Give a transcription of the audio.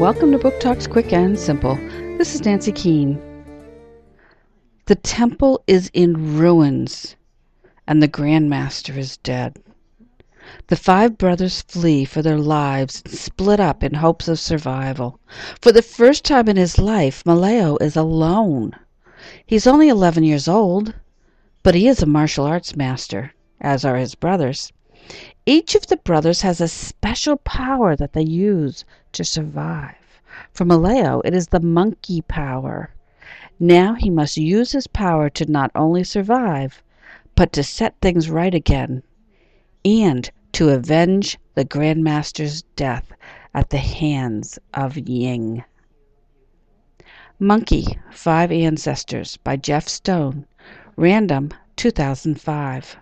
Welcome to Book Talks Quick and Simple. This is Nancy Keane. The temple is in ruins, and the Grand Master is dead. The five brothers flee for their lives and split up in hopes of survival. For the first time in his life, Malao is alone. He's only 11 years old, but he is a martial arts master, as are his brothers. Each of the brothers has a special power that they use to survive. For Malao, it is the monkey power. Now he must use his power to not only survive, but to set things right again, and to avenge the Grand Master's death at the hands of Ying. Monkey Five Ancestors by Jeff Stone. Random 2005.